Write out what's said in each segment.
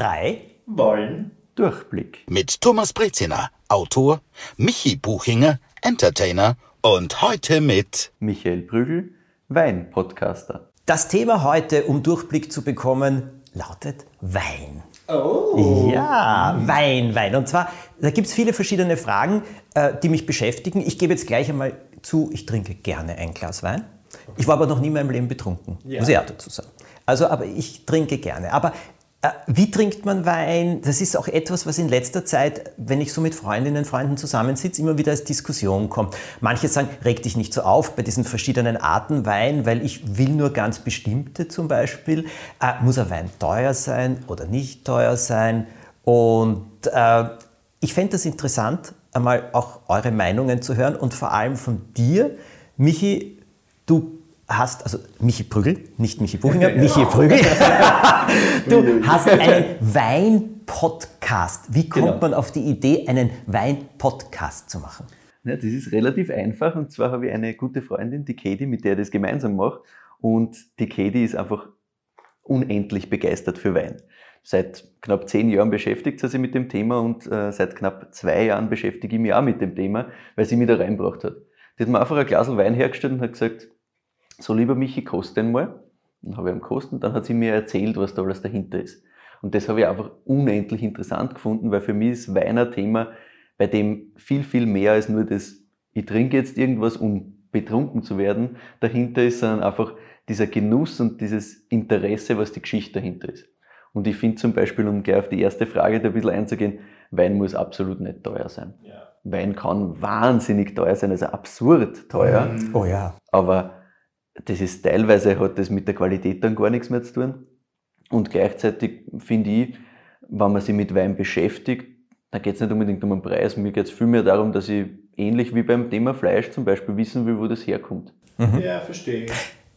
drei wollen Durchblick. Mit Thomas Breziner, Autor, Michi Buchinger, Entertainer und heute mit Michael Prügel, Wein-Podcaster. Das Thema heute, um Durchblick zu bekommen, lautet Wein. Oh. Ja, Wein, Wein. Und zwar, da gibt es viele verschiedene Fragen, äh, die mich beschäftigen. Ich gebe jetzt gleich einmal zu, ich trinke gerne ein Glas Wein. Ich war aber noch nie in meinem Leben betrunken, Ja. muss ich auch dazu sagen. Also, aber ich trinke gerne. Aber wie trinkt man Wein? Das ist auch etwas, was in letzter Zeit, wenn ich so mit Freundinnen, Freunden zusammensitze, immer wieder als Diskussion kommt. Manche sagen, reg dich nicht so auf bei diesen verschiedenen Arten Wein, weil ich will nur ganz bestimmte zum Beispiel. Äh, muss ein Wein teuer sein oder nicht teuer sein? Und äh, ich fände das interessant, einmal auch eure Meinungen zu hören und vor allem von dir, Michi, du hast, also Michi Prügel, nicht Michi Buchinger, Michi Prügel, du hast einen Wein-Podcast. Wie kommt Genau. man auf die Idee, einen Wein-Podcast zu machen? Ja, das ist relativ einfach und zwar habe ich eine gute Freundin, die Katie, mit der ich das gemeinsam mache und die Katie ist einfach unendlich begeistert für Wein. Seit knapp zehn Jahren beschäftigt sie sich mit dem Thema und äh, seit knapp zwei Jahren beschäftige ich mich auch mit dem Thema, weil sie mich da reinbracht hat. Die hat mir einfach ein Glas Wein hergestellt und hat gesagt, so lieber Michi, kost den mal. Dann habe ich ihn gekostet und dann hat sie mir erzählt, was da alles dahinter ist. Und das habe ich einfach unendlich interessant gefunden, weil für mich ist Wein ein Thema, bei dem viel, viel mehr als nur das, ich trinke jetzt irgendwas, um betrunken zu werden, dahinter ist, sondern einfach dieser Genuss und dieses Interesse, was die Geschichte dahinter ist. Und ich finde zum Beispiel, um gleich auf die erste Frage da ein bisschen einzugehen, Wein muss absolut nicht teuer sein. Ja. Wein kann wahnsinnig teuer sein, also absurd teuer. Mhm. Oh ja. Aber das ist teilweise hat das mit der Qualität dann gar nichts mehr zu tun. Und gleichzeitig finde ich, wenn man sich mit Wein beschäftigt, dann geht es nicht unbedingt um den Preis. Mir geht es vielmehr darum, dass ich ähnlich wie beim Thema Fleisch zum Beispiel wissen will, wo das herkommt. Ja, verstehe.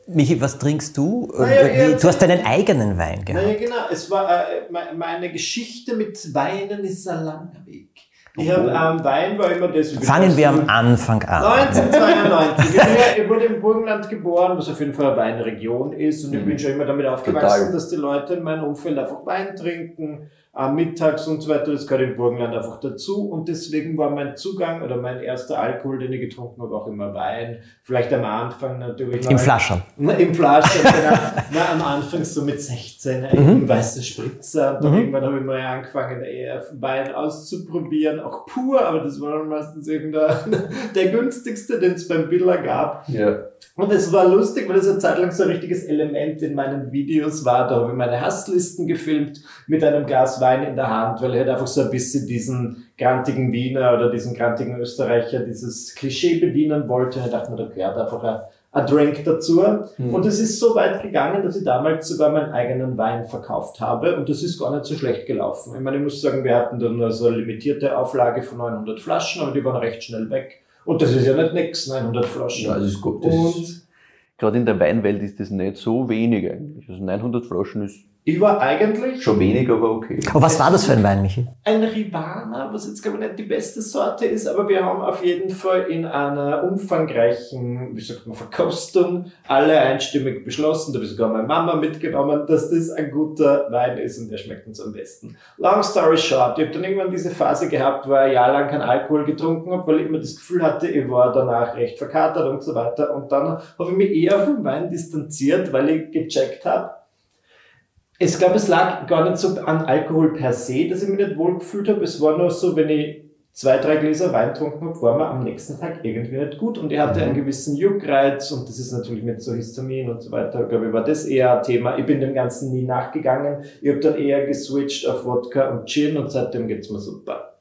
Michi, was trinkst du? Naja, ja, du hast deinen eigenen Wein gehabt. Naja, genau. Es war äh, me- meine Geschichte mit Weinen ist ein langer Weg. Ich habe ähm, Wein war immer das. Fangen wir am Anfang an. 1992. Ich, wurde im Burgenland geboren, was auf jeden Fall eine Weinregion ist. Und ich Mhm. bin schon immer damit aufgewachsen, dass die Leute in meinem Umfeld einfach Wein trinken, mittags und so weiter. Das gehört im Burgenland einfach dazu. Und deswegen war mein Zugang oder mein erster Alkohol, den ich getrunken habe, auch immer Wein. Vielleicht am Anfang natürlich. Im Flaschen. na, Im Flaschen, genau. Na, am Anfang so mit 16, ein weißer Spritzer. Und dann Mhm. irgendwann habe ich mal angefangen, eher Wein auszuprobieren, auch pur, aber das war dann meistens irgendein, der günstigste, den es beim Biller gab. Ja. Und es war lustig, weil das eine Zeit lang so ein richtiges Element in meinen Videos war. Da habe ich meine Hasslisten gefilmt mit einem Glas Wein in der Hand, weil ich halt einfach so ein bisschen diesen grantigen Wiener oder diesen grantigen Österreicher, dieses Klischee bedienen wollte. Und ich dachte mir, da gehört einfach ein, ein Drink dazu. Mhm. Und es ist so weit gegangen, dass ich damals sogar meinen eigenen Wein verkauft habe. Und das ist gar nicht so schlecht gelaufen. Ich meine, ich muss sagen, wir hatten dann nur so eine limitierte Auflage von 900 Flaschen, aber die waren recht schnell weg. Und das ist ja nicht nix, 900 Flaschen. Ja, das ist gut. Das Und gerade in der Weinwelt ist das nicht so wenig eigentlich. Also 900 Flaschen ist ich war eigentlich schon wenig, aber okay. Aber was war das für ein Wein, Michi? ein Rivana, was jetzt glaube ich nicht die beste Sorte ist, aber wir haben auf jeden Fall in einer umfangreichen, wie sagt man, Verkostung alle einstimmig beschlossen, da habe ich sogar meine Mama mitgenommen, dass das ein guter Wein ist und der schmeckt uns am besten. Long story short, ich habe dann irgendwann diese Phase gehabt, wo ich ein Jahr lang keinen Alkohol getrunken habe, weil ich immer das Gefühl hatte, ich war danach recht verkatert und so weiter und dann habe ich mich eher vom Wein distanziert, weil ich gecheckt habe, ich glaube, es lag gar nicht so an Alkohol per se, dass ich mich nicht wohl gefühlt habe. Es war nur so, wenn ich zwei, drei Gläser Wein getrunken habe, war mir am nächsten Tag irgendwie nicht gut. Und ich hatte einen gewissen Juckreiz und das ist natürlich mit so Histamin und so weiter, glaube ich, war das eher ein Thema. Ich bin dem Ganzen nie nachgegangen. Ich habe dann eher geswitcht auf Wodka und Gin und seitdem geht's mir super.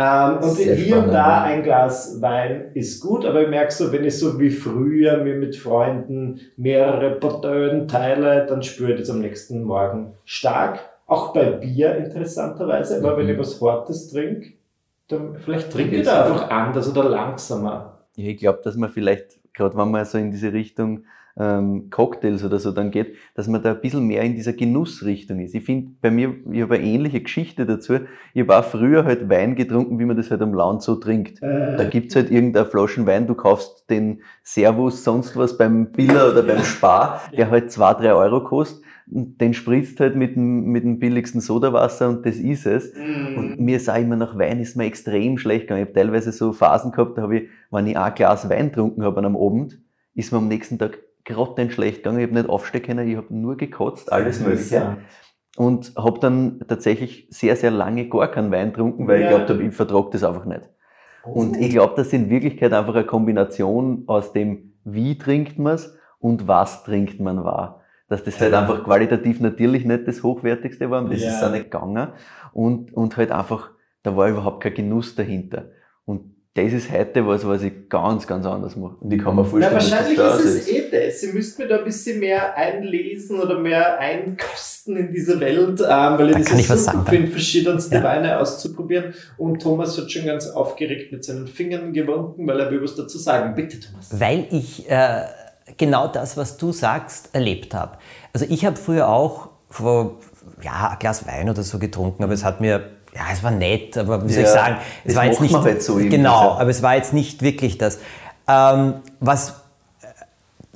Ähm, und Sehr hier und spannend, da ja. ein Glas Wein ist gut, aber ich merke so, wenn ich so wie früher mir mit Freunden mehrere Portionen teile, dann spüre ich das am nächsten Morgen stark. Auch bei Bier interessanterweise, aber wenn Mhm. ich was Hartes trinke, dann vielleicht trinke ich da auch. einfach anders oder langsamer. Ja, ich glaube, dass man vielleicht, gerade wenn man so in diese Richtung ähm, Cocktails oder so dann geht, dass man da ein bisschen mehr in dieser Genussrichtung ist. Ich finde, bei mir, ich habe eine ähnliche Geschichte dazu. Ich war früher halt Wein getrunken, wie man das halt am Land so trinkt. Da gibt's halt irgendeine Flaschen Wein, du kaufst den Servus, sonst was beim Biller oder beim Spar, der halt zwei, drei Euro kostet den spritzt halt mit dem, mit dem billigsten Sodawasser und das ist es. Mhm. Und mir auch immer nach Wein ist mir extrem schlecht gegangen. Ich habe teilweise so Phasen gehabt, da habe ich, wenn ich ein Glas Wein getrunken habe an einem Abend, ist mir am nächsten Tag grottenschlecht schlecht gegangen. Ich habe nicht aufstehen können, ich habe nur gekotzt, alles Mögliche. Und habe dann tatsächlich sehr, sehr lange gar keinen Wein getrunken, weil Ja. ich glaubt habe, ich vertrage das einfach nicht. Und ich glaube, das ist in Wirklichkeit einfach eine Kombination aus dem, wie trinkt man es und was trinkt man war. Dass das halt einfach qualitativ natürlich nicht das Hochwertigste war, und das Ja. ist auch nicht gegangen. Und, und halt einfach, da war überhaupt kein Genuss dahinter. Und das ist heute was, was ich ganz, ganz anders mache. Und ich kann mir vorstellen, dass wahrscheinlich das da ist so es eh das. Sie müssten mir da ein bisschen mehr einlesen oder mehr einkosten in diese Welt, ähm, weil ich Da das kann ich ja was super sagen, finde, verschiedenste Ja. Weine auszuprobieren. Und Thomas hat schon ganz aufgeregt mit seinen Fingern gewunken, weil er will was dazu sagen. Bitte, Thomas. Weil ich äh, genau das, was du sagst, erlebt habe. Also ich habe früher auch vor, ja, ein Glas Wein oder so getrunken, aber es hat mir, ja, es war nett, aber wie soll ich Ja, sagen, es war jetzt nicht, halt so genau, aber es war jetzt nicht wirklich das. Ähm, was,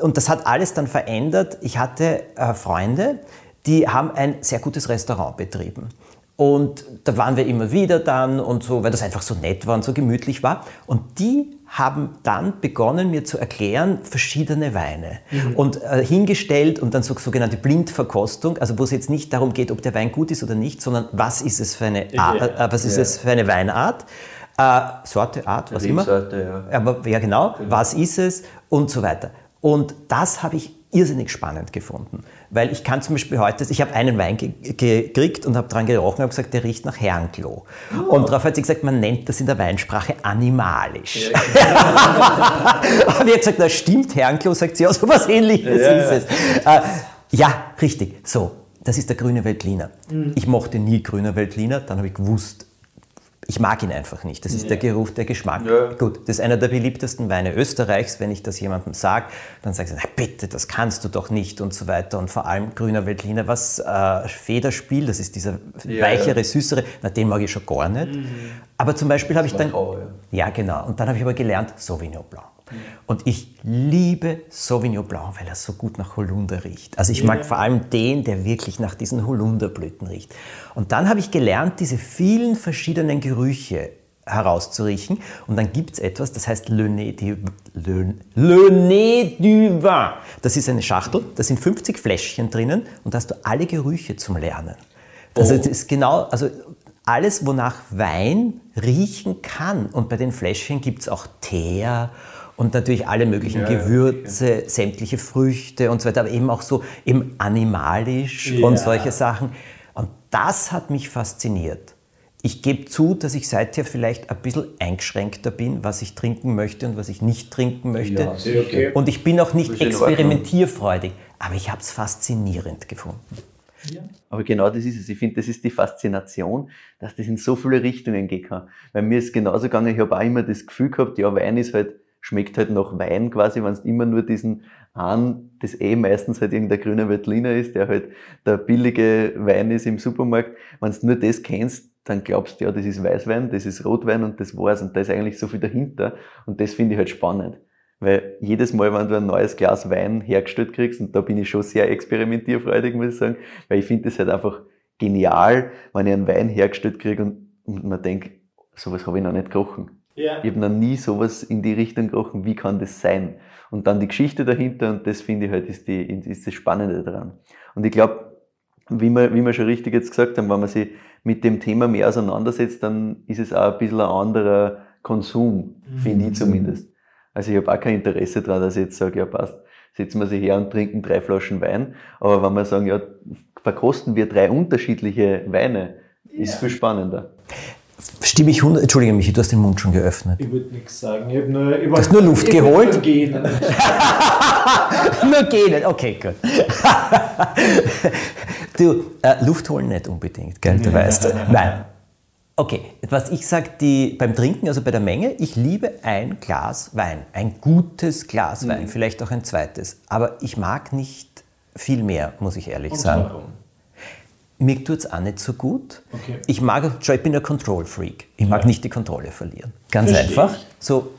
und das hat alles dann verändert. Ich hatte äh, Freunde, die haben ein sehr gutes Restaurant betrieben. Und da waren wir immer wieder dann und so, weil das einfach so nett war und so gemütlich war. Und die haben dann begonnen, mir zu erklären, verschiedene Weine. Und äh, hingestellt und dann so sogenannte Blindverkostung, also wo es jetzt nicht darum geht, ob der Wein gut ist oder nicht, sondern was ist es für eine, Art, Ja. äh, was ist es für eine Weinart, äh, Sorte, Art, was immer. Ja. Aber ja, genau, was ist es und so weiter. Und das habe ich irrsinnig spannend gefunden, weil ich kann zum Beispiel heute, ich habe einen Wein ge gekriegt und habe dran gerochen und habe gesagt, der riecht nach Herrenklo. Und darauf hat sie gesagt, man nennt das in der Weinsprache animalisch. Aber ich habe gesagt, das stimmt, Herrenklo, sagt sie, ja, so was ähnliches Ja, ist ja. es. Äh, ja, richtig, so, das ist der grüne Veltliner. Ich mochte nie grüner Veltliner, dann habe ich gewusst, ich mag ihn einfach nicht. Das ist der Geruch, der Geschmack. Ja. Gut, das ist einer der beliebtesten Weine Österreichs. Wenn ich das jemandem sage, dann sagen sie, na bitte, das kannst du doch nicht und so weiter. Und vor allem grüner Veltliner, was äh, Federspiel, das ist dieser Ja, weichere, ja. süßere, na, den mag ich schon gar nicht. Aber zum Beispiel habe ich dann... Macau, Ja, genau. Und dann habe ich aber gelernt, Sauvignon Blanc. Und ich liebe Sauvignon Blanc, weil er so gut nach Holunder riecht. Also ich mag vor allem den, der wirklich nach diesen Holunderblüten riecht. Und dann habe ich gelernt, diese vielen verschiedenen Gerüche herauszuriechen. Und dann gibt es etwas, das heißt Le Nez du, Le, Le Nez du Vin. Das ist eine Schachtel, da sind 50 Fläschchen drinnen und da hast du alle Gerüche zum Lernen. Also das ist genau, also alles, wonach Wein riechen kann. Und bei den Fläschchen gibt es auch Teer und natürlich alle möglichen Ja, ja, Gewürze, sämtliche Früchte und so weiter, aber eben auch so eben animalisch Ja. und solche Sachen. Und das hat mich fasziniert. Ich gebe zu, dass ich seither vielleicht ein bisschen eingeschränkter bin, was ich trinken möchte und was ich nicht trinken möchte. Ja. Okay. Und ich bin auch nicht experimentierfreudig, aber ich habe es faszinierend gefunden. Aber genau das ist es. Ich finde, das ist die Faszination, dass das in so viele Richtungen gehen kann. Weil mir ist genauso gegangen, ich habe auch immer das Gefühl gehabt, ja, Wein ist halt, schmeckt halt nach Wein quasi, wenn es immer nur diesen einen, das eh meistens halt irgendein grüner Veltliner ist, der halt der billige Wein ist im Supermarkt. Wenn du nur das kennst, dann glaubst du, ja, das ist Weißwein, das ist Rotwein und das war's. Und da ist eigentlich so viel dahinter. Und das finde ich halt spannend. Weil jedes Mal, wenn du ein neues Glas Wein hergestellt kriegst, und da bin ich schon sehr experimentierfreudig, muss ich sagen, weil ich finde das halt einfach genial, wenn ich einen Wein hergestellt kriege und, und man denkt, sowas habe ich noch nicht gerochen. Ja. Ich habe noch nie sowas in die Richtung gerochen, wie kann das sein? Und dann die Geschichte dahinter und das finde ich halt ist, die, ist das Spannende daran. Und ich glaube, wie wir, wie wir schon richtig jetzt gesagt haben, wenn man sich mit dem Thema mehr auseinandersetzt, dann ist es auch ein bisschen ein anderer Konsum, finde ich zumindest. Also ich habe auch kein Interesse daran, dass ich jetzt sage, ja passt, setzen wir sich her und trinken drei Flaschen Wein. Aber wenn wir sagen, ja, verkosten wir drei unterschiedliche Weine, ist viel spannender. Stimme ich 100, Entschuldige mich, du hast den Mund schon geöffnet. Ich würde nichts sagen. Ich habe nur, ich hast nur Luft geholt? nur Gehen. Nur gehen, okay, gut. du, äh, Luft holen nicht unbedingt, gell, du weißt. Nein. Okay, was ich sage beim Trinken, also bei der Menge, ich liebe ein Glas Wein, ein gutes Glas Wein, vielleicht auch ein zweites. Aber ich mag nicht viel mehr, muss ich ehrlich Und sagen. warum? Mir tut es auch nicht so gut. Okay. Ich mag, ich bin ein Control-Freak. Ich mag nicht die Kontrolle verlieren. Ganz Versteh einfach. ich. So,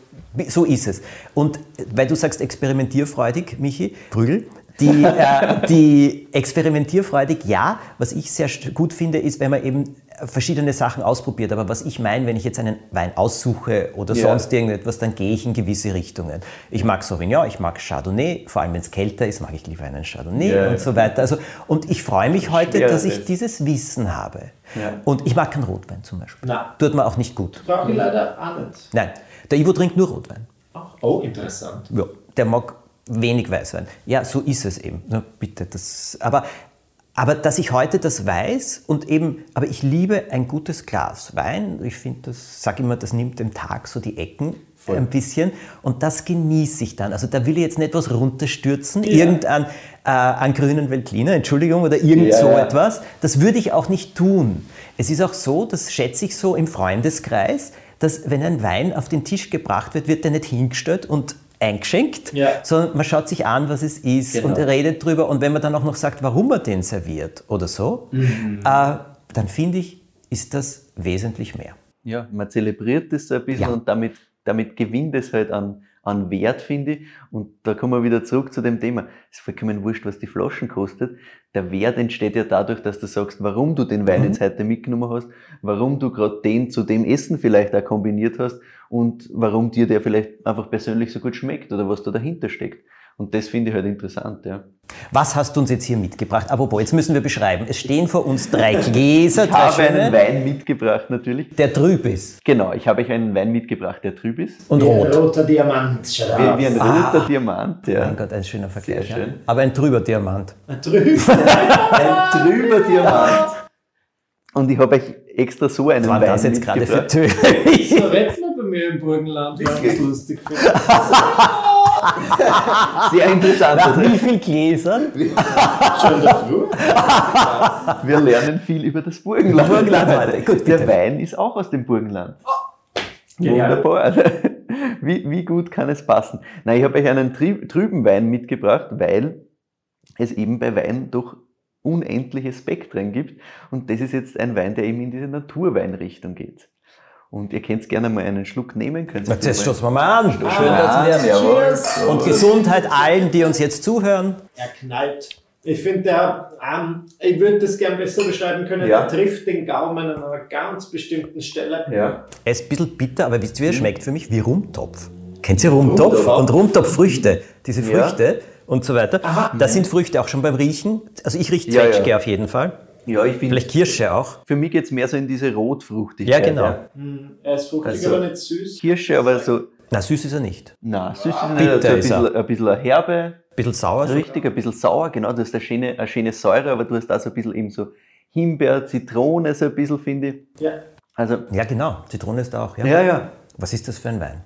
so ist es. Und weil du sagst experimentierfreudig, Michi, Prügel, die, äh, die experimentierfreudig, ja, was ich sehr gut finde, ist, wenn man eben verschiedene Sachen ausprobiert. Aber was ich meine, wenn ich jetzt einen Wein aussuche oder Ja. sonst irgendetwas, dann gehe ich in gewisse Richtungen. Ich mag Sauvignon, ich mag Chardonnay, vor allem wenn es kälter ist, mag ich lieber einen Chardonnay Ja. und so weiter. Also, und ich freue mich heute, dass ich ist. dieses Wissen habe. Ja. Und ich mag keinen Rotwein zum Beispiel. Na. Tut mir auch nicht gut. Brauche ich leider auch nicht. Nein, der Ivo trinkt nur Rotwein. Ach, Oh, interessant. Ja, der mag wenig Weißwein. Ja, so ist es eben. Na, bitte, das, aber, aber dass ich heute das weiß und eben, aber ich liebe ein gutes Glas Wein. Ich finde, das, sag immer, das nimmt dem Tag so die Ecken ein bisschen und das genieße ich dann. Also da will ich jetzt nicht was runterstürzen, irgendein äh, an grünen Veltliner, Entschuldigung, oder irgend Ja, so ja. etwas. Das würde ich auch nicht tun. Es ist auch so, das schätze ich so im Freundeskreis, dass wenn ein Wein auf den Tisch gebracht wird, wird der nicht hingestellt und eingeschenkt, Ja. sondern man schaut sich an, was es ist Genau. und redet drüber. Und wenn man dann auch noch sagt, warum man den serviert oder so, Mhm. äh, dann finde ich, ist das wesentlich mehr. Ja, man zelebriert das so ein bisschen Ja. und damit, damit gewinnt es halt an, an Wert, finde ich. Und da kommen wir wieder zurück zu dem Thema. Es ist vollkommen wurscht, was die Flaschen kostet. Der Wert entsteht ja dadurch, dass du sagst, warum du den Wein Mhm. jetzt heute mitgenommen hast, warum du gerade den zu dem Essen vielleicht auch kombiniert hast und warum dir der vielleicht einfach persönlich so gut schmeckt oder was da dahinter steckt. Und das finde ich halt interessant, ja. Was hast du uns jetzt hier mitgebracht? Apropos, jetzt müssen wir beschreiben. Es stehen vor uns drei Gläser, Ich drei habe einen schöne, Wein mitgebracht, natürlich. der trüb ist Genau, ich habe euch einen Wein mitgebracht, der trüb ist. und Wie ein rot. roter Diamant. Schaut Wie, wie ein Ah. roter Diamant, ja. Mein Gott, ein schöner Vergleich. Sehr ja. schön. Aber ein trüber Diamant. aus. Drüben. Ein trüber Diamant. Und ich habe euch extra so einen Wein das jetzt gerade für tödlich? So redet man bei mir im Burgenland, wenn ich das lustig finde. Sehr interessant. Nach wie viel Gläsern? Schon Früh? Wir lernen viel über das Burgenland. Burgenland heute. Gut, Der bitte. Wein ist auch aus dem Burgenland. Genial. Wunderbar. Wie, wie gut kann es passen? Nein, ich habe euch einen trü- trüben Wein mitgebracht, weil es eben bei Wein doch unendliche Spektren gibt. Und das ist jetzt ein Wein, der eben in diese Naturweinrichtung geht. Und ihr könnt gerne mal einen Schluck nehmen. Könnt Na, Das stoßen wir mal an. Schön, Ah, dass wir. Cheers. Und Gesundheit allen, die uns jetzt zuhören. Er knallt. Ich finde, der, ähm, ich würde das gern besser beschreiben können, Ja. er trifft den Gaumen an einer ganz bestimmten Stelle. Ja. Er ist ein bisschen bitter, aber wisst ihr, wie er schmeckt für mich? Wie Rumtopf. Kennt ihr Rumtopf? Rumtopf. Und Rumtopffrüchte, diese Ja. Früchte und so weiter. Da sind Früchte auch schon beim Riechen. Also ich rieche Ja, ja. Zwetschge auf jeden Fall. Ja, ich finde, Vielleicht Kirsche auch. für mich geht es mehr so in diese Rotfruchtigkeit. Ja, genau. Hm, er ist fruchtig, Also- aber nicht süß. Kirsche, aber so, Na, süß ist er nicht. na, süß ist Bitter nicht, also ein ist er. bisschen, ein bisschen herbe, Ein bisschen sauer. so. richtig, ein bisschen sauer, genau, du hast eine schöne, eine schöne Säure, aber du hast da so ein bisschen eben so Himbeer, Zitrone, so ein bisschen, finde ich. Ja. Also, Ja, genau. Zitrone ist da auch. Ja. ja, ja. Was ist das für ein Wein?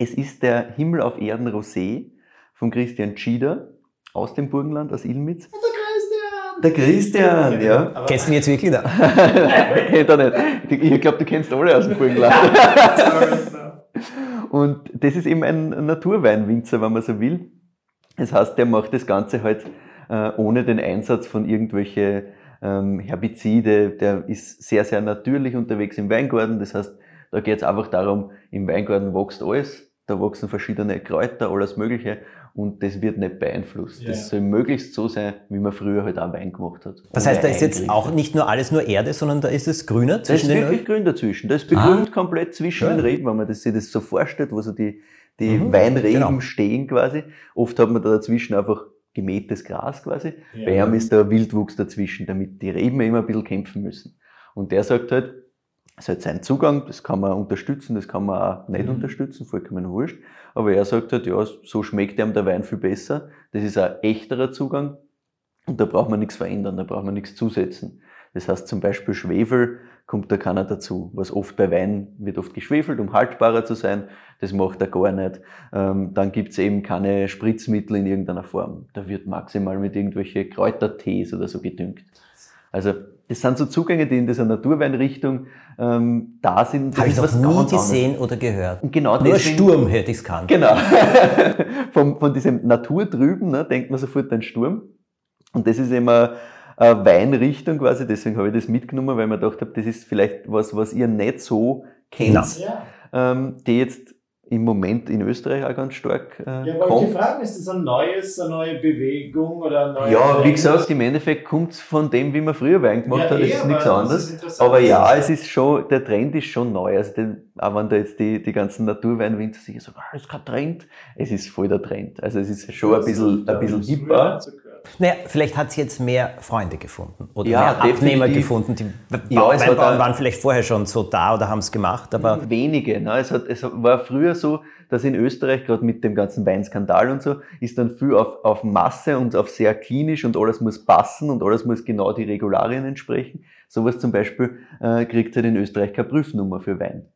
Es ist der Himmel auf Erden Rosé von Christian Schieder aus dem Burgenland, aus Ilmitz. Der Christian, ja. Aber Kennst du ihn jetzt wirklich? Da? Kennt er nicht. Ich glaube, du kennst alle aus dem Burgenland. Und das ist eben ein Naturweinwinzer, wenn man so will. Das heißt, der macht das Ganze halt äh, ohne den Einsatz von irgendwelche ähm, Herbizide. Der ist sehr, sehr natürlich unterwegs im Weingarten. Das heißt, da geht es einfach darum, im Weingarten wächst alles. Da wachsen verschiedene Kräuter, alles Mögliche. Und das wird nicht beeinflusst. Ja. Das soll möglichst so sein, wie man früher halt auch Wein gemacht hat. Das heißt, da ist jetzt auch nicht nur alles nur Erde, sondern da ist es grüner Da ist zwischen den wirklich grün dazwischen. Da ist begrünt komplett zwischen Schön. den Reben, wenn man das, sich das so vorstellt, wo so die, die Mhm, Weinreben genau. stehen quasi. Oft hat man da dazwischen einfach gemähtes Gras quasi. Ja. Bei ihm ist da Wildwuchs dazwischen, damit die Reben immer ein bisschen kämpfen müssen. Und der sagt halt, es ist halt sein Zugang, das kann man unterstützen, das kann man auch nicht Mhm. unterstützen, vollkommen wurscht. Aber er sagt halt, ja, so schmeckt ihm der Wein viel besser. Das ist ein echterer Zugang. Und da braucht man nichts verändern, da braucht man nichts zusetzen. Das heißt zum Beispiel Schwefel kommt da keiner dazu. Was oft bei Wein wird oft geschwefelt, um haltbarer zu sein. Das macht er gar nicht. Ähm, dann gibt's eben keine Spritzmittel in irgendeiner Form. Da wird maximal mit irgendwelche Kräutertees oder so gedüngt. Also das sind so Zugänge, die in dieser Naturweinrichtung ähm, da sind. Habe ich noch nie gesehen anderes. oder gehört. Und genau Nur deswegen- Sturm hätte ich es kannt. Genau. von, von diesem Natur drüben ne, denkt man sofort an Sturm. Und das ist immer eine Weinrichtung quasi, deswegen habe ich das mitgenommen, weil ich mir gedacht habe, das ist vielleicht was, was ihr nicht so kennt. Ja. ähm, die jetzt im Moment in Österreich auch ganz stark äh, Ja, kommt. ich fragen, ist das ein neues, eine neue Bewegung oder ein neuer Ja, wie gesagt, im Endeffekt kommt es von dem, wie man früher Wein gemacht Ja, hat, das eh, ist nichts aber das anderes. ist. Aber ja, es ist schon, der Trend ist schon neu. Also den, auch wenn da jetzt die, die ganzen Naturweinwinzer sich sagen, ah, das ist kein Trend, es ist voll der Trend. Also es ist schon ein bisschen, ein bisschen hipper. Naja, vielleicht hat sie jetzt mehr Freunde gefunden oder Ja, mehr Abnehmer definitiv. gefunden. Die Ja, es Weinbauern ein- waren vielleicht vorher schon so da oder haben es gemacht, aber Wenige. Ne? Es, hat, es war früher so, dass in Österreich, gerade mit dem ganzen Weinskandal und so, ist dann viel auf, auf Masse und auf sehr klinisch und alles muss passen und alles muss genau die Regularien entsprechen. Sowas zum Beispiel äh, kriegt halt in Österreich keine Prüfnummer für Wein.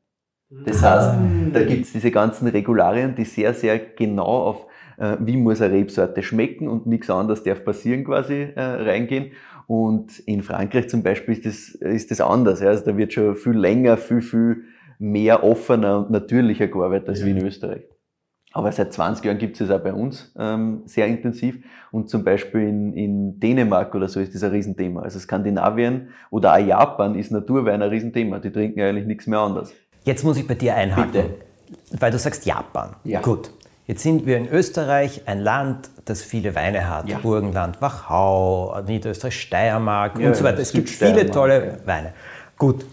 Das heißt, da gibt's diese ganzen Regularien, die sehr, sehr genau auf, äh, wie muss eine Rebsorte schmecken und nichts anderes darf passieren quasi äh, reingehen. Und in Frankreich zum Beispiel ist das, ist das anders. Ja? Also da wird schon viel länger, viel, viel mehr offener und natürlicher gearbeitet als wie in Österreich. Aber seit 20 Jahren gibt es das auch bei uns ähm, sehr intensiv. Und zum Beispiel in, in Dänemark oder so ist das ein Riesenthema. Also Skandinavien oder auch Japan ist Naturwein ein Riesenthema. Die trinken eigentlich nichts mehr anders. jetzt muss ich bei dir einhaken, Bitte. weil du sagst Japan. Ja. Gut. Jetzt sind wir in Österreich, ein Land, das viele Weine hat. Ja. Burgenland, Wachau, Niederösterreich, Steiermark Ja, und so weiter. Es gibt viele tolle ja. Weine. Gut.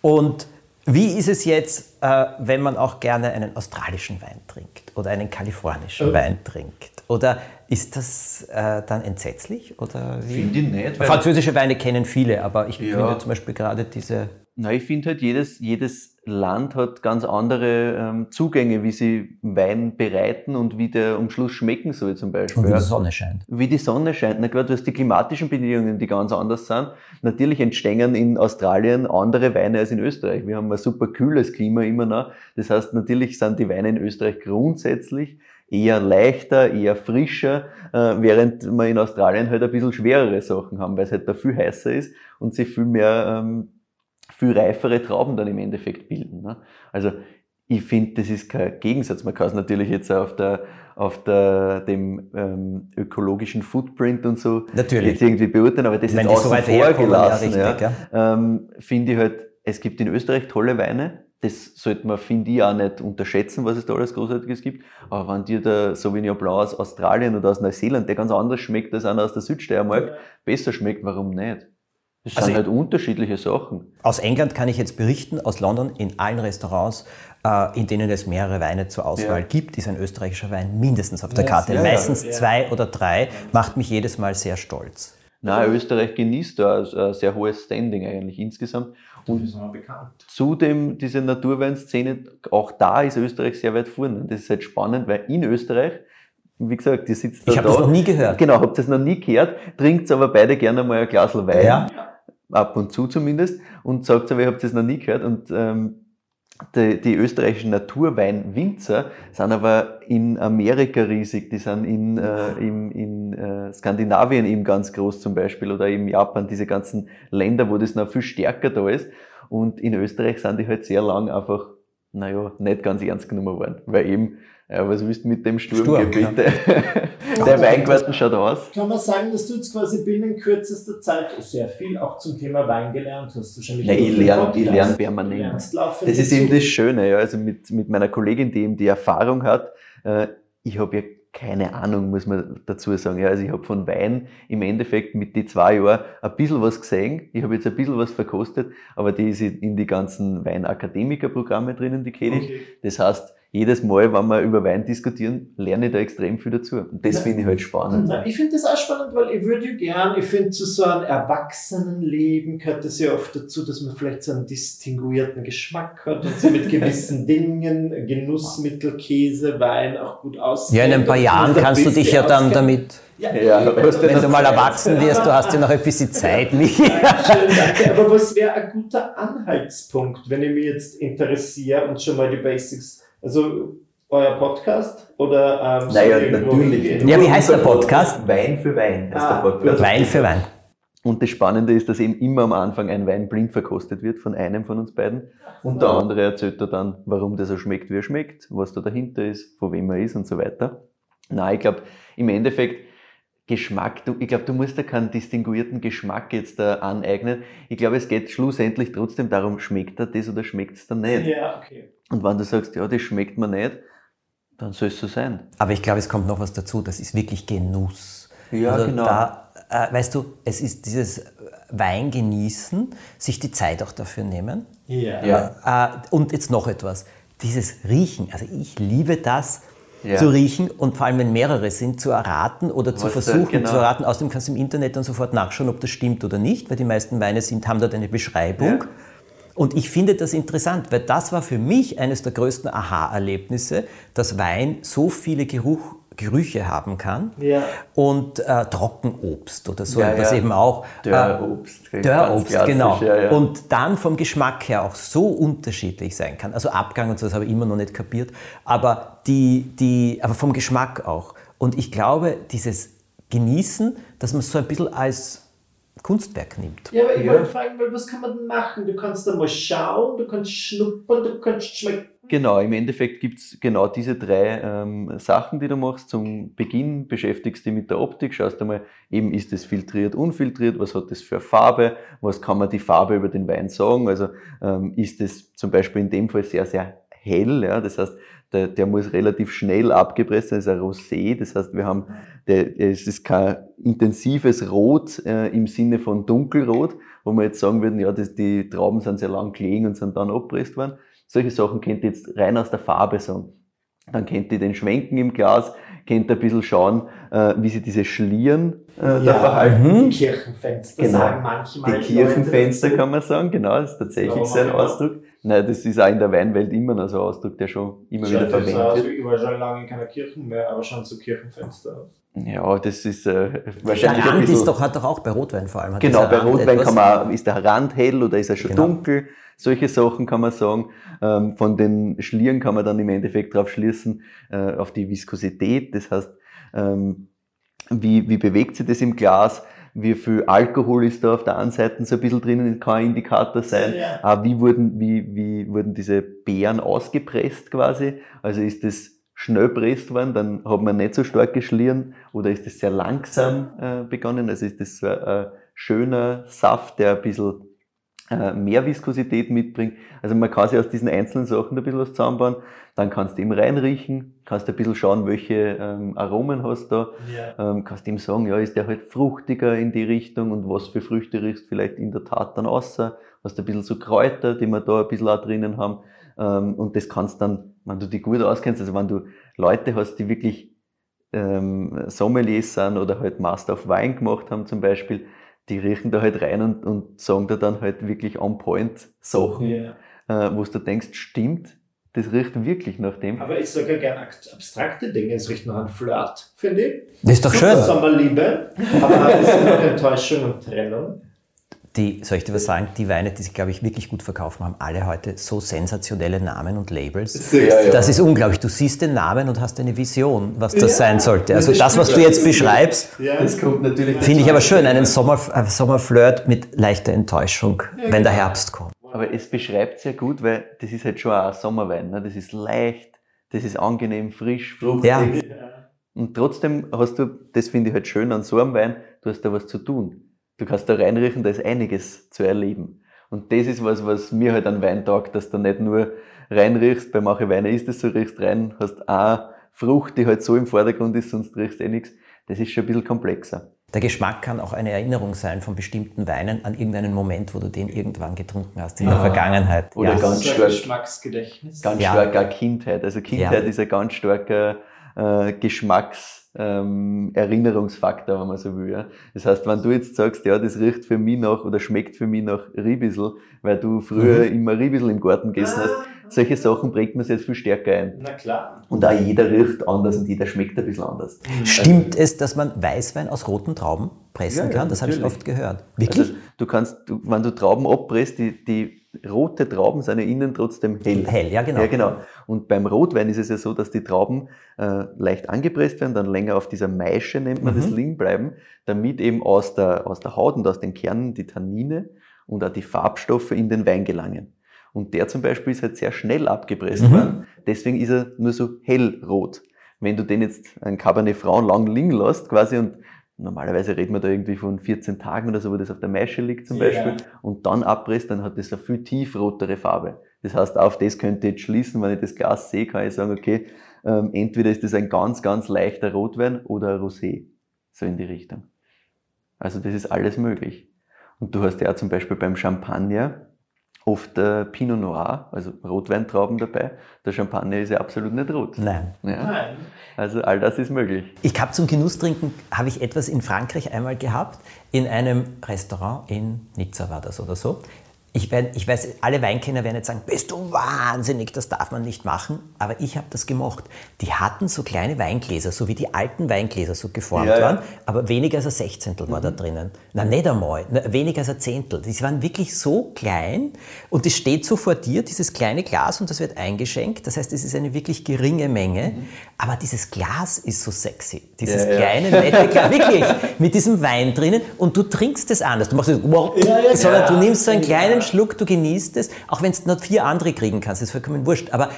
Und wie ist es jetzt, äh, wenn man auch gerne einen australischen Wein trinkt oder einen kalifornischen Wein trinkt? Oder ist das äh, dann entsetzlich? Oder wie? Finde ich nicht, Französische Weine kennen viele, aber ich Ja. finde zum Beispiel gerade diese Na, ich finde halt, jedes, jedes Land hat ganz andere ähm, Zugänge, wie sie Wein bereiten und wie der am Schluss schmecken soll zum Beispiel. und wie die Sonne scheint. wie die Sonne scheint. Na klar, du hast die klimatischen Bedingungen, die ganz anders sind. Natürlich entstehen in Australien andere Weine als in Österreich. Wir haben ein super kühles Klima immer noch. Das heißt, natürlich sind die Weine in Österreich grundsätzlich eher leichter, eher frischer, äh, während wir in Australien halt ein bisschen schwerere Sachen haben, weil es halt da viel heißer ist und sich viel mehr, ähm, viel reifere Trauben dann im Endeffekt bilden. Ne? Also ich finde, das ist kein Gegensatz. Man kann es natürlich jetzt auf der auf der, dem ähm, ökologischen Footprint und so Natürlich. jetzt irgendwie beurteilen, aber das Wenn ist so außen weit vor herkommen, ja, gelassen. richtig, ja. Ähm, finde ich halt, es gibt in Österreich tolle Weine. Das sollte man, finde ich, auch nicht unterschätzen, was es da alles Großartiges gibt. Aber wenn dir der Sauvignon Blanc aus Australien oder aus Neuseeland, der ganz anders schmeckt als einer aus der Südsteiermark, besser schmeckt, warum nicht? Das Also sind halt unterschiedliche Sachen. Aus England kann ich jetzt berichten, aus London in allen Restaurants, äh, in denen es mehrere Weine zur Auswahl Ja. gibt, ist ein österreichischer Wein mindestens auf der Ja, Karte. ja, Meistens ja. zwei oder drei, macht mich jedes Mal sehr stolz. Nein, Österreich genießt da ein ein sehr hohes Standing eigentlich insgesamt. Sind wir bekannt. Zudem diese Naturweinszene, auch da ist Österreich sehr weit vorne. Das ist halt spannend, weil in Österreich, wie gesagt, ihr sitzt da Ich habe da. das noch nie gehört. Genau, habt das noch nie gehört, trinkt aber beide gerne mal ein Glas Wein, Ja. ab und zu zumindest, und sagt aber, ihr habt das noch nie gehört. Und ähm, die, die österreichischen Naturweinwinzer sind aber in Amerika riesig, die sind in, äh, in, in äh, Skandinavien eben ganz groß zum Beispiel oder in Japan, diese ganzen Länder, wo das noch viel stärker da ist. Und in Österreich sind die halt sehr lang einfach, naja, nicht ganz ernst genommen worden, weil eben, ja, was willst du mit dem Sturm, Sturmgebiet? Der Weingarten schaut aus. Kann man sagen, dass du jetzt quasi binnen kürzester Zeit sehr viel auch zum Thema Wein gelernt hast? Wahrscheinlich Ja, ich lerne, ich lerne Du permanent. Das ist eben das Schöne, ja. Also mit, mit meiner Kollegin, die eben die Erfahrung hat, äh, ich habe ja keine Ahnung, muss man dazu sagen. Ja, also ich habe von Wein im Endeffekt mit die zwei Jahren ein bisschen was gesehen. Ich habe jetzt ein bisschen was verkostet, aber die ist in die ganzen Weinakademikerprogramme drinnen, die kenne ich. Okay. Das heißt, jedes Mal, wenn wir über Wein diskutieren, lerne ich da extrem viel dazu. Und das Ja. finde ich halt spannend. Na, ich finde das auch spannend, weil ich würde ja gern, ich finde, zu so einem Erwachsenenleben gehört es ja oft dazu, dass man vielleicht so einen distinguierten Geschmack hat und so mit gewissen Dingen, Genussmittel, Käse, Wein auch gut aussieht. Ja, in ein paar Jahren kannst du dich ja dann damit, Ja, Ja, denn wenn du mal erwachsen wirst, du hast ja noch ein bisschen Zeit, Michi. Schön, danke. Aber was wäre ein guter Anhaltspunkt, wenn ich mich jetzt interessiere und schon mal die Basics, also euer Podcast oder ähm, Naja, natürlich. Ja, wie heißt der Podcast? Wein für Wein heißt Ah, der Podcast. Wein für Wein. Und das Spannende ist, dass eben immer am Anfang ein Wein blind verkostet wird von einem von uns beiden. Und der andere erzählt da dann, warum der so schmeckt, wie er schmeckt, was da dahinter ist, von wem er ist und so weiter. Na, ich glaube, im Endeffekt, Geschmack, du, ich glaube, du musst da keinen distinguierten Geschmack jetzt da aneignen. Ich glaube, es geht schlussendlich trotzdem darum, schmeckt er das oder schmeckt es dann nicht. Ja, okay. Und wenn du sagst, ja, das schmeckt mir nicht, dann soll es so sein. Aber ich glaube, es kommt noch was dazu, das ist wirklich Genuss. Ja, also genau. Da, äh, weißt du, es ist dieses Wein genießen, sich die Zeit auch dafür nehmen. Ja. Ja. Äh, und jetzt noch etwas, dieses Riechen. Also ich liebe das, Ja. zu riechen und vor allem, wenn mehrere sind, zu erraten oder zu Was versuchen genau. zu erraten. Außerdem kannst du im Internet dann sofort nachschauen, ob das stimmt oder nicht, weil die meisten Weine sind, haben dort eine Beschreibung. Ja. Und ich finde das interessant, weil das war für mich eines der größten Aha-Erlebnisse, dass Wein so viele Geruch, Gerüche haben kann. Ja. Und äh, Trockenobst oder so Ja, etwas ja. eben auch. Dörrobst, Äh, Dörrobst, genau. ja. Und dann vom Geschmack her auch so unterschiedlich sein kann. Also Abgang und so, das habe ich immer noch nicht kapiert. Aber, die, die, aber vom Geschmack auch. Und ich glaube, dieses Genießen, dass man so ein bisschen als Kunstwerk nimmt. Ja, aber ich Ja. wollte fragen, weil was kann man denn machen? Du kannst da mal schauen, du kannst schnuppern, du kannst schmecken. Genau, im Endeffekt gibt's genau diese drei ähm, Sachen, die du machst. Zum Beginn beschäftigst du dich mit der Optik, schaust einmal, eben ist es filtriert, unfiltriert, was hat das für eine Farbe, was kann man die Farbe über den Wein sagen. Also ähm, ist es zum Beispiel in dem Fall sehr, sehr hell, ja, das heißt, der, der muss relativ schnell abgepresst sein, das ist ein Rosé, das heißt, wir haben, der, es ist kein intensives Rot äh, im Sinne von dunkelrot, wo wir jetzt sagen würden, ja, das, die Trauben sind sehr lang gelegen und sind dann abgepresst worden. Solche Sachen könnt ihr jetzt rein aus der Farbe sagen. Dann könnt ihr den Schwenken im Glas, könnt ihr ein bisschen schauen, äh, wie sich diese Schlieren äh, da verhalten. Die Kirchenfenster Genau. sagen manchmal. Die Kirchenfenster Leute kann man sagen, genau, das ist tatsächlich Warum so ein auch immer. Ausdruck. Nein, das ist auch in der Weinwelt immer noch so ein Ausdruck, der schon immer wieder Schaut aus, verwendet wird. ich war schon lange in keiner Kirchen mehr, aber schon so Kirchenfenster aus. Ja, das ist äh, Der wahrscheinlich ein Rand bisschen... ist doch, hat doch auch bei Rotwein vor allem. hat Genau, bei Rand Rotwein etwas- kann man, ist der Rand hell oder ist er schon Genau. dunkel? Solche Sachen kann man sagen. Ähm, von den Schlieren kann man dann im Endeffekt darauf schließen, äh, auf die Viskosität. Das heißt, ähm, wie, wie bewegt sich das im Glas? Wie viel Alkohol ist da auf der einen Seite so ein bisschen drinnen, kann ein Indikator sein. Ja. Wie, wurden, wie, wie wurden diese Beeren ausgepresst quasi? Also ist das schnell presst worden, dann hat man nicht so stark geschlieren oder ist das sehr langsam äh, begonnen? Also ist das so ein, ein schöner Saft, der ein bisschen äh, mehr Viskosität mitbringt. Also man kann sich aus diesen einzelnen Sachen ein bisschen was zusammenbauen. Dann kannst du ihm reinriechen, kannst ein bisschen schauen, welche ähm, Aromen hast du da. Ja. Ähm, kannst ihm sagen, ja, ist der halt fruchtiger in die Richtung und was für Früchte riechst vielleicht in der Tat dann außer. Hast ein bisschen so Kräuter, die wir da ein bisschen auch drinnen haben. Ähm, und das kannst dann, wenn du die gut auskennst, also wenn du Leute hast, die wirklich ähm, Sommeliers sind oder halt Master of Wein gemacht haben zum Beispiel, die riechen da halt rein und, und sagen da dann halt wirklich on point Sachen, Ja. äh, wo du denkst, stimmt, das riecht wirklich nach dem. Aber ich sage ja gerne akt- abstrakte Dinge. Es riecht nach einem Flirt, finde ich. Das ist doch Super schön. Sommerliebe. Aber es immer noch Enttäuschung und Trennung? Die, soll ich dir was sagen? Die Weine, die sich, glaube ich, wirklich gut verkaufen, haben alle heute so sensationelle Namen und Labels. Ja, ja. Das ist unglaublich. Du siehst den Namen und hast eine Vision, was das Ja. sein sollte. Also das, was du jetzt beschreibst, finde ich aber schön. Einen Sommer, ein Sommerflirt mit leichter Enttäuschung, wenn der Herbst kommt. Aber es beschreibt sehr gut, weil das ist halt schon auch ein Sommerwein. Ne? Das ist leicht, das ist angenehm, frisch, fruchtig. Ja. Und trotzdem hast du, das finde ich halt schön an so einem Wein, du hast da was zu tun. Du kannst da reinriechen, da ist einiges zu erleben. Und das ist was, was mir halt an Wein taugt, dass du nicht nur reinriechst, bei manchen Weinen ist es so, riechst rein, hast eine Frucht, die halt so im Vordergrund ist, sonst riechst du eh nichts. Das ist schon ein bisschen komplexer. Der Geschmack kann auch eine Erinnerung sein von bestimmten Weinen an irgendeinen Moment, wo du den irgendwann getrunken hast in der Ah. Vergangenheit. Oder ja. ganz stark- Geschmacksgedächtnis. Ganz Ja. stark auch Kindheit. Also Kindheit Ja. ist ein ganz starker äh, Geschmacks, ähm, Erinnerungsfaktor, wenn man so will. Ja. Das heißt, wenn du jetzt sagst, ja, das riecht für mich nach oder schmeckt für mich nach Riebissel, weil du früher immer Riebissel im Garten gegessen hast, solche Sachen prägt man sich jetzt viel stärker ein. Na klar. Und auch jeder riecht anders und jeder schmeckt ein bisschen anders. Stimmt es, dass man Weißwein aus roten Trauben pressen Ja, ja, kann? Das habe ich oft gehört. Wirklich? Also du kannst, du, wenn du Trauben abpresst, die, die rote Trauben sind ja innen trotzdem hell. Hell, ja genau. Ja, genau. Und beim Rotwein ist es ja so, dass die Trauben äh, leicht angepresst werden, dann länger auf dieser Maische, nennt man Mhm. das, liegen bleiben, damit eben aus der, aus der Haut und aus den Kernen die Tannine und auch die Farbstoffe in den Wein gelangen. Und der zum Beispiel ist halt sehr schnell abgepresst Mhm. worden, deswegen ist er nur so hellrot. Wenn du den jetzt, ein Cabernet Franc, lang liegen lässt quasi und normalerweise reden wir da irgendwie von 14 Tagen oder so, wo das auf der Maische liegt zum. Beispiel, und dann abpresst, dann hat das eine viel tiefrotere Farbe. Das heißt, auf das könnte ich jetzt schließen, wenn ich das Glas sehe, kann ich sagen, okay, ähm, entweder ist das ein ganz, ganz leichter Rotwein oder ein Rosé. So in die Richtung. Also das ist alles möglich. Und du hast ja auch zum Beispiel beim Champagner oft äh, Pinot Noir, also Rotweintrauben dabei. Der Champagner ist ja absolut nicht rot. Nein. Ja? Nein. Also all das ist möglich. Ich habe zum Genusstrinken, habe ich etwas in Frankreich einmal gehabt, in einem Restaurant in Nizza war das oder so. Ich, werd, ich weiß, alle Weinkenner werden jetzt sagen, bist du wahnsinnig, das darf man nicht machen. Aber ich habe das gemocht. Die hatten so kleine Weingläser, so wie die alten Weingläser so geformt Ja, ja. waren, aber weniger als ein Sechzehntel war da drinnen. Na, nicht einmal, na, weniger als ein Zehntel. Die waren wirklich so klein und es steht so vor dir, dieses kleine Glas und das wird eingeschenkt. Das heißt, es ist eine wirklich geringe Menge, aber dieses Glas ist so sexy. Dieses Ja, kleine, nette Glas, wirklich, mit diesem Wein drinnen und du trinkst es anders. Du machst es, wow, sondern du nimmst so einen kleinen Schluck, du genießt es, auch wenn es noch vier andere kriegen kannst, ist vollkommen wurscht. Aber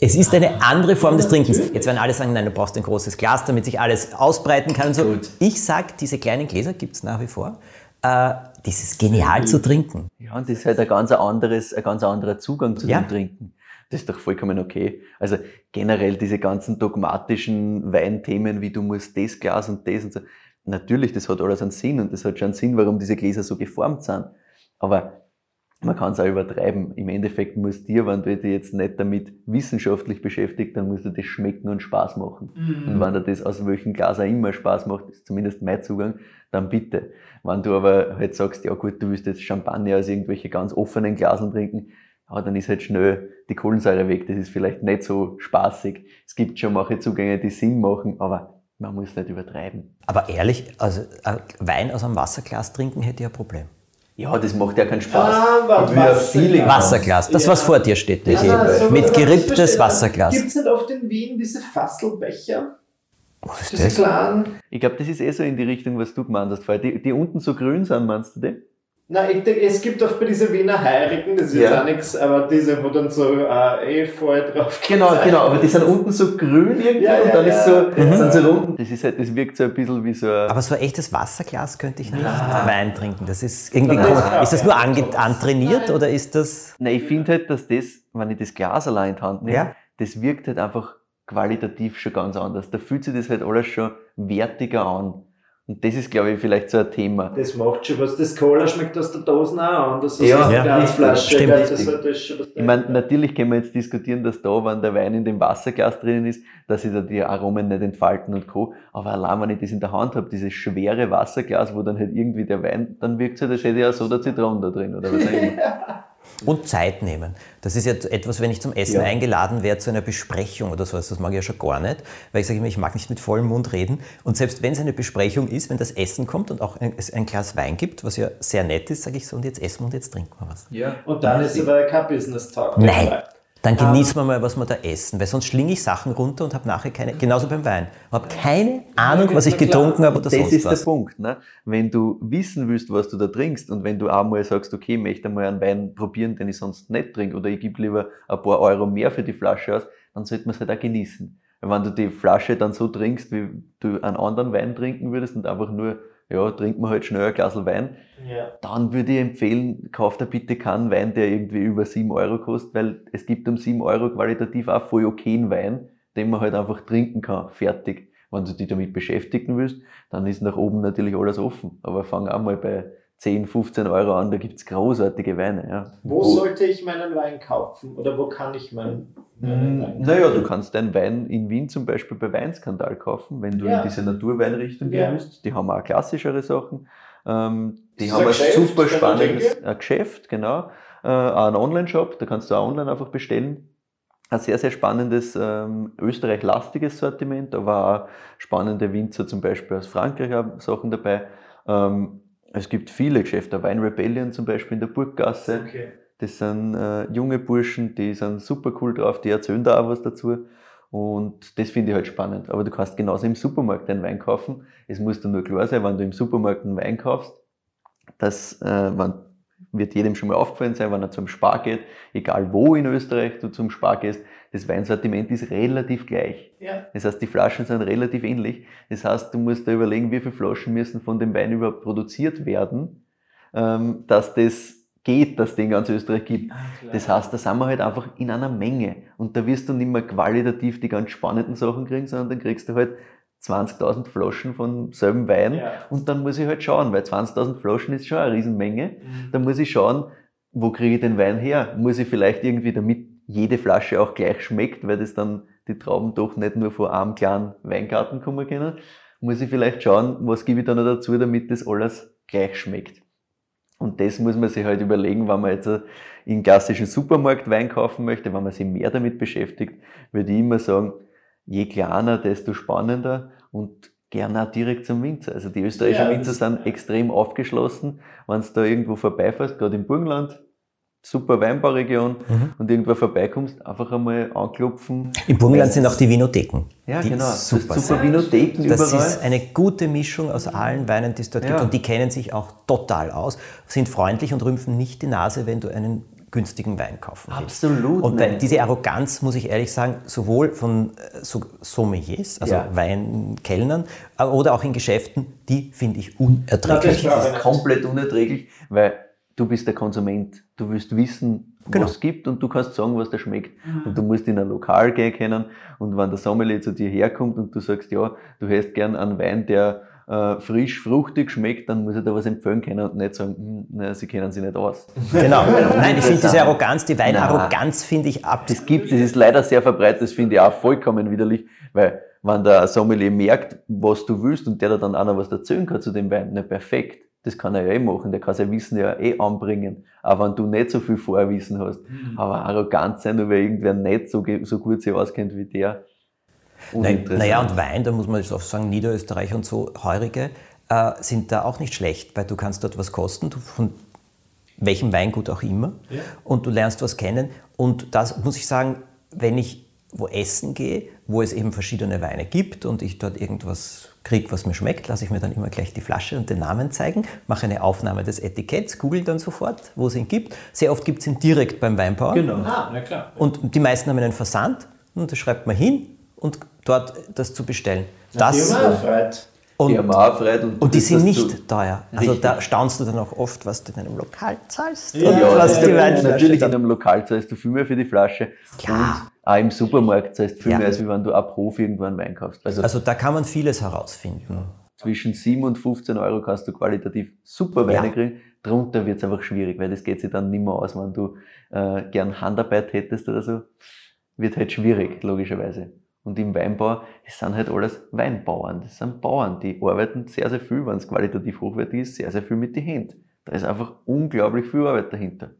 es ist eine andere Form des Trinkens. Jetzt werden alle sagen, nein, du brauchst ein großes Glas, damit sich alles ausbreiten kann und so. Ich sag, diese kleinen Gläser gibt es nach wie vor. Äh, das ist genial zu trinken. Ja, und das ist halt ein ganz anderes, ein ganz anderer Zugang zu Ja. dem Trinken. Das ist doch vollkommen okay. Also generell diese ganzen dogmatischen Weinthemen, wie du musst das Glas und das und so. Natürlich, das hat alles einen Sinn und das hat schon einen Sinn, warum diese Gläser so geformt sind. Aber man kann es auch übertreiben. Im Endeffekt muss dir, wenn du dich jetzt nicht damit wissenschaftlich beschäftigt, dann musst du das schmecken und Spaß machen. Und wenn dir das aus welchem Glas auch immer Spaß macht, ist zumindest mein Zugang, dann bitte. Wenn du aber halt sagst, ja gut, du willst jetzt Champagner aus irgendwelche ganz offenen Glasen trinken, ja, dann ist halt schnell die Kohlensäure weg. Das ist vielleicht nicht so spaßig. Es gibt schon manche Zugänge, die Sinn machen, aber man muss nicht übertreiben. Aber ehrlich, also äh, Wein aus einem Wasserglas trinken hätte ich ein Problem. Ja, das macht ja keinen Spaß. Ah, ja Wasserglas. Wasserglas, das, was Ja. vor dir steht, Niki. Ah, so mit was geripptes. Wasserglas. Gibt es nicht oft in Wien diese Fasselbecher? Was ist Diese das? kleinen? Ich glaube, das ist eh so in die Richtung, was du gemeint hast, vorher. Die, die unten so grün sind, meinst du die? Nein, ich denke, es gibt oft bei diesen Wiener Heirigen, das ist Ja. jetzt auch nichts, aber diese, wo dann so äh, Efeu drauf Genau, genau, aber die sind unten so grün irgendwie Ja, und ja, dann ist so, ja. sind so runden. Das ist halt, das wirkt so ein bisschen wie so ein, Aber so ein echtes Wasserglas könnte ich nicht Wein trinken. Das ist irgendwie Nein, nein, Ist das nur antrainiert oder ist das. Nein, ich finde halt, dass das, wenn ich das Glas allein in die Hand nehme, Ja. das wirkt halt einfach qualitativ schon ganz anders. Da fühlt sich das halt alles schon wertiger an. Und das ist, glaube ich, vielleicht so ein Thema. Das macht schon was. Das Cola schmeckt aus der Dose auch anders. als Ja, aus der ja, Glasflasche. stimmt. Das das schon was Ich meine, natürlich können wir jetzt diskutieren, dass da, wenn der Wein in dem Wasserglas drinnen ist, dass sich da die Aromen nicht entfalten und Co. Aber allein, wenn ich das in der Hand habe, dieses schwere Wasserglas, wo dann halt irgendwie der Wein, dann wirkt es halt, als hätte ich auch so der Zitronen da drin oder was auch immer. Und Zeit nehmen. Das ist jetzt etwas, wenn ich zum Essen Ja. eingeladen werde zu einer Besprechung oder sowas, das mag ich ja schon gar nicht, weil ich sage immer, ich mag nicht mit vollem Mund reden. Und selbst wenn es eine Besprechung ist, wenn das Essen kommt und auch ein, es ein Glas Wein gibt, was ja sehr nett ist, sage ich so, und jetzt essen wir und jetzt trinken wir was. Ja. Und dann ist aber kein Business Talk. Nein. Dann Ah. genießen wir mal, was wir da essen, weil sonst schlinge ich Sachen runter und habe nachher keine, genauso beim Wein, habe keine Ahnung, was ich getrunken habe oder das sonst ist was. der Punkt. Ne? Wenn du wissen willst, was du da trinkst und wenn du einmal sagst, okay, ich möchte mal einen Wein probieren, den ich sonst nicht trinke oder ich gebe lieber ein paar Euro mehr für die Flasche aus, dann sollte man es halt auch genießen. Weil Wenn du die Flasche dann so trinkst, wie du einen anderen Wein trinken würdest und einfach nur, ja, trink mal halt schnell ein Glas Wein, Ja. dann würde ich empfehlen, kauf dir bitte keinen Wein, der irgendwie über 7 Euro kostet, weil es gibt um 7 Euro qualitativ auch voll okayen Wein, den man halt einfach trinken kann, fertig. Wenn du dich damit beschäftigen willst, dann ist nach oben natürlich alles offen. Aber fang auch mal bei 10, 15 Euro an, da gibt's großartige Weine. Ja. Wo sollte ich meinen Wein kaufen? Oder wo kann ich meinen, meinen Wein kaufen? Naja, du kannst deinen Wein in Wien zum Beispiel bei Weinskandal kaufen, wenn du Ja. in diese Naturweinrichtung Ja. gehen willst. Die haben auch klassischere Sachen. Ähm, die haben ein Geschäft, super spannendes Geschäft, genau. Äh, auch einen Online-Shop, da kannst du auch online einfach bestellen. Ein sehr, sehr spannendes ähm, Österreich-lastiges Sortiment, aber auch spannende Winzer zum Beispiel aus Frankreich haben Sachen dabei. Ähm, es gibt viele Geschäfte, Wine Rebellion zum Beispiel in der Burggasse. Okay. Das sind äh, junge Burschen, die sind super cool drauf, die erzählen da auch was dazu. Und das finde ich halt spannend. Aber du kannst genauso im Supermarkt einen Wein kaufen. Es muss dir nur klar sein, wenn du im Supermarkt einen Wein kaufst, dass, äh, wenn, wird jedem schon mal aufgefallen sein, wenn er zum Spar geht, egal wo in Österreich du zum Spar gehst, das Weinsortiment ist relativ gleich. Ja. Das heißt, die Flaschen sind relativ ähnlich. Das heißt, du musst da überlegen, wie viele Flaschen müssen von dem Wein überhaupt produziert werden, ähm, dass das geht, dass es den ganz Österreich gibt. Ah, klar. Das heißt, da sind wir halt einfach in einer Menge. Und da wirst du nicht mehr qualitativ die ganz spannenden Sachen kriegen, sondern dann kriegst du halt 20.000 Flaschen von selben Wein. Ja. Und dann muss ich halt schauen, weil 20.000 Flaschen ist schon eine Riesenmenge. Mhm. Da muss ich schauen, wo kriege ich den Wein her? Muss ich vielleicht irgendwie, damit jede Flasche auch gleich schmeckt, weil das dann die Trauben doch nicht nur von einem kleinen Weingarten kommen können, muss ich vielleicht schauen, was gebe ich da noch dazu, damit das alles gleich schmeckt. Und das muss man sich halt überlegen, wenn man jetzt in klassischen Supermarkt Wein kaufen möchte, wenn man sich mehr damit beschäftigt, würde ich immer sagen, je kleiner, desto spannender und gerne auch direkt zum Winzer. Also die österreichischen Ja, Winzer sind extrem aufgeschlossen. Wenn du da irgendwo vorbeifährst, gerade im Burgenland, super Weinbauregion, Mhm. und irgendwo vorbeikommst, einfach einmal anklopfen. Im Burgenland sind auch die Vinotheken. Ja, die genau. super das super. Vinotheken Das überall. ist eine gute Mischung aus allen Weinen, die es dort Ja. gibt. Und die kennen sich auch total aus, sind freundlich und rümpfen nicht die Nase, wenn du einen günstigen Wein kaufen willst. Absolut Und nicht. diese Arroganz, muss ich ehrlich sagen, sowohl von äh, so Sommeliers, also Ja. Weinkellnern, äh, oder auch in Geschäften, die finde ich unerträglich. das Das ist komplett unerträglich, weil du bist der Konsument. Du willst wissen, Genau. was es gibt und du kannst sagen, was da schmeckt. Und du musst in ein Lokal gehen können und wenn der Sommelier zu dir herkommt und du sagst, ja, du hättest gern einen Wein, der äh, frisch, fruchtig schmeckt, dann muss er da was empfehlen können und nicht sagen, hm, na, sie kennen sich nicht aus. Genau. Nein, ich finde diese. Arroganz, die Weinarroganz finde ich ab. Das gibt das ist leider sehr verbreitet, das finde ich auch vollkommen widerlich, weil wenn der Sommelier merkt, was du willst und der da dann auch noch was erzählen kann zu dem Wein, na perfekt, das kann er ja eh machen, der kann sein Wissen ja eh anbringen, auch wenn du nicht so viel Vorwissen hast. Mhm. Aber arrogant sein, nur weil irgendwer nicht so, so gut sich auskennt wie der. Naja, und Wein, da muss man jetzt auch sagen, Niederösterreich und so, Heurige, äh, sind da auch nicht schlecht, weil du kannst dort was kosten, du, von welchem Weingut auch immer, Ja. und du lernst was kennen. Und das muss ich sagen, wenn ich wo essen gehe, wo es eben verschiedene Weine gibt und ich dort irgendwas kriege, was mir schmeckt, lasse ich mir dann immer gleich die Flasche und den Namen zeigen, mache eine Aufnahme des Etiketts, google dann sofort, wo es ihn gibt. Sehr oft gibt es ihn direkt beim Weinbauer. Genau. Ah, na klar. Und die meisten haben einen Versand und da schreibt man hin und dort das zu bestellen. Das, freut. Und, und, und die sind nicht teuer. Also Richtig. da staunst du dann auch oft, was du in einem Lokal zahlst Ja, ja, was ja, die ja, Natürlich in einem Lokal zahlst du viel mehr für die Flasche. Klar. Und auch im Supermarkt zahlst du viel Ja. mehr, als wenn du ab Hof irgendwo einen Wein kaufst. Also, Also da kann man vieles herausfinden. zwischen 7 und 15 Euro kannst du qualitativ super Weine kriegen. Drunter wird es einfach schwierig, weil das geht sich dann nicht mehr aus, wenn du äh, gern Handarbeit hättest oder so. Wird halt schwierig, logischerweise. Und im Weinbau, das sind halt alles Weinbauern. Das sind Bauern, die arbeiten sehr, sehr viel, wenn es qualitativ hochwertig ist, sehr, sehr viel mit den Händen. Da ist einfach unglaublich viel Arbeit dahinter.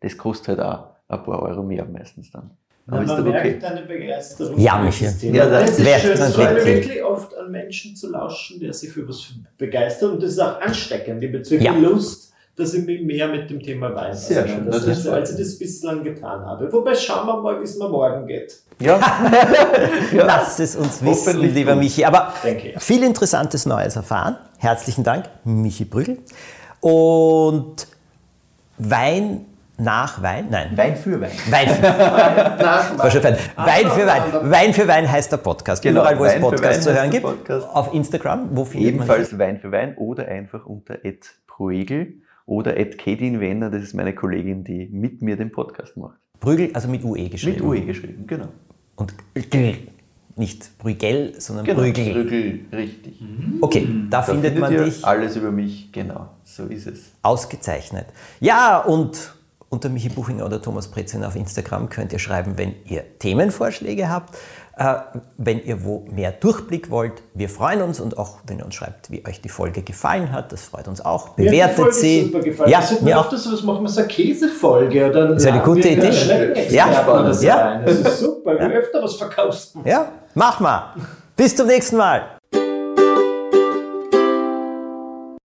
Das kostet halt auch ein paar Euro mehr meistens dann. Aber ist man okay. merkt deine Begeisterung. Ja, Thema. Ja, das das ist wert schön. Es freut mich wirklich. oft an Menschen zu lauschen, der sich für was begeistert. Und das ist auch ansteckend. Ich habe jetzt wirklich Ja. Lust, dass ich mich mehr mit dem Thema Wein Sehr schön. Das ist- als ich das bislang getan habe. Wobei schauen wir mal, wie es mir morgen geht. Ja. ja. Lass es uns wissen, lieber gut. Michi. Aber Denke ich. viel Interessantes Neues erfahren. Herzlichen Dank, Michi Brügel. Und Wein nach Wein? Nein. Wein für Wein. Wein für Nach War schon fein. Wein für Wein. Wein für Wein heißt der Podcast. Genau, Überall, wo es Wein für Podcasts Wein zu hören gibt. Podcast. Auf Instagram, wo findet man Ebenfalls Wein für Wein oder einfach unter @proegel oder @kedin Wenner, das ist meine Kollegin, die mit mir den Podcast macht. Brügel, also mit UE geschrieben. Mit UE geschrieben, genau. Und. Nicht Brügel, sondern Genau, Brügel. Brügel, richtig. Okay, da, Da findet man ihr dich alles über mich, genau, so ist es. ausgezeichnet. Ja, und unter Michi Buchinger oder Thomas Pretzin auf Instagram könnt ihr schreiben, wenn ihr Themenvorschläge habt, wenn ihr wo mehr Durchblick wollt. Wir freuen uns und auch, wenn ihr uns schreibt, wie euch die Folge gefallen hat. Das freut uns auch. Mir hat die Bewertet Folge sie. Super gefallen. Ja, das mir auch. so was machen, wir so eine Käsefolge oder Ist eine gute Idee. Ja. so Ja. rein. Das ist super, wir öfter was verkaufst. Ja, mach mal. Bis zum nächsten Mal.